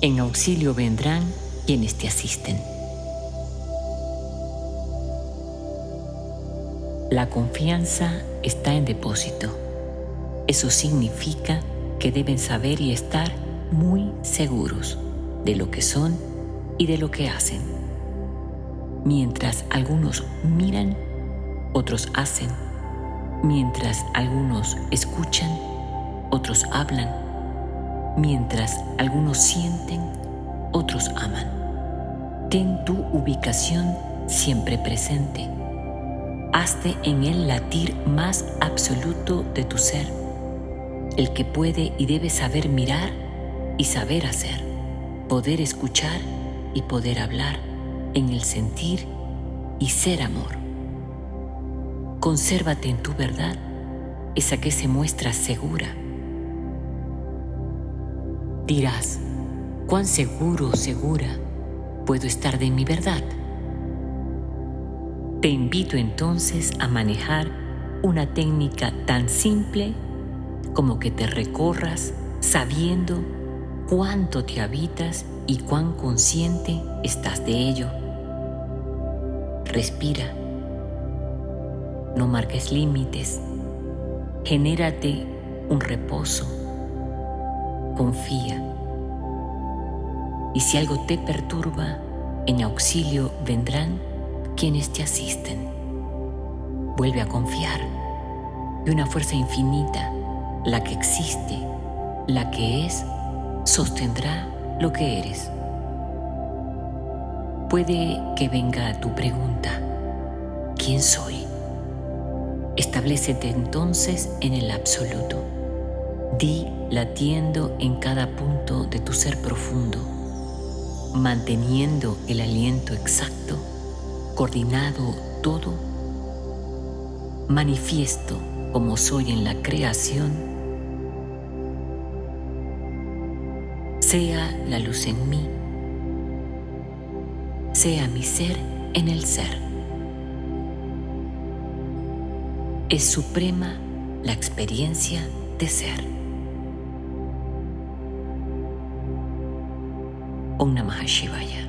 En auxilio vendrán quienes te asisten. La confianza está en depósito. Eso significa que deben saber y estar muy seguros de lo que son y de lo que hacen. Mientras algunos miran, otros hacen. Mientras algunos escuchan, otros hablan. Mientras algunos sienten, otros aman. Ten tu ubicación siempre presente. Hazte en el latir más absoluto de tu ser, el que puede y debe saber mirar y saber hacer, poder escuchar y poder hablar en el sentir y ser amor. Consérvate en tu verdad, esa que se muestra segura. Dirás, ¿cuán seguro o segura puedo estar de mi verdad? Te invito entonces a manejar una técnica tan simple como que te recorras sabiendo cuánto te habitas y cuán consciente estás de ello. Respira. No marques límites. Genérate un reposo. Confía. Y si algo te perturba, en auxilio vendrán quienes te asisten. Vuelve a confiar de una fuerza infinita, la que existe, la que es, sostendrá lo que eres. Puede que venga tu pregunta, ¿quién soy? Establecete entonces en el absoluto. Di latiendo en cada punto de tu ser profundo, manteniendo el aliento exacto, coordinado todo, manifiesto como soy en la creación sea la luz en mí, sea mi ser en el ser. Es suprema la experiencia ser. Om Namah Shivaya.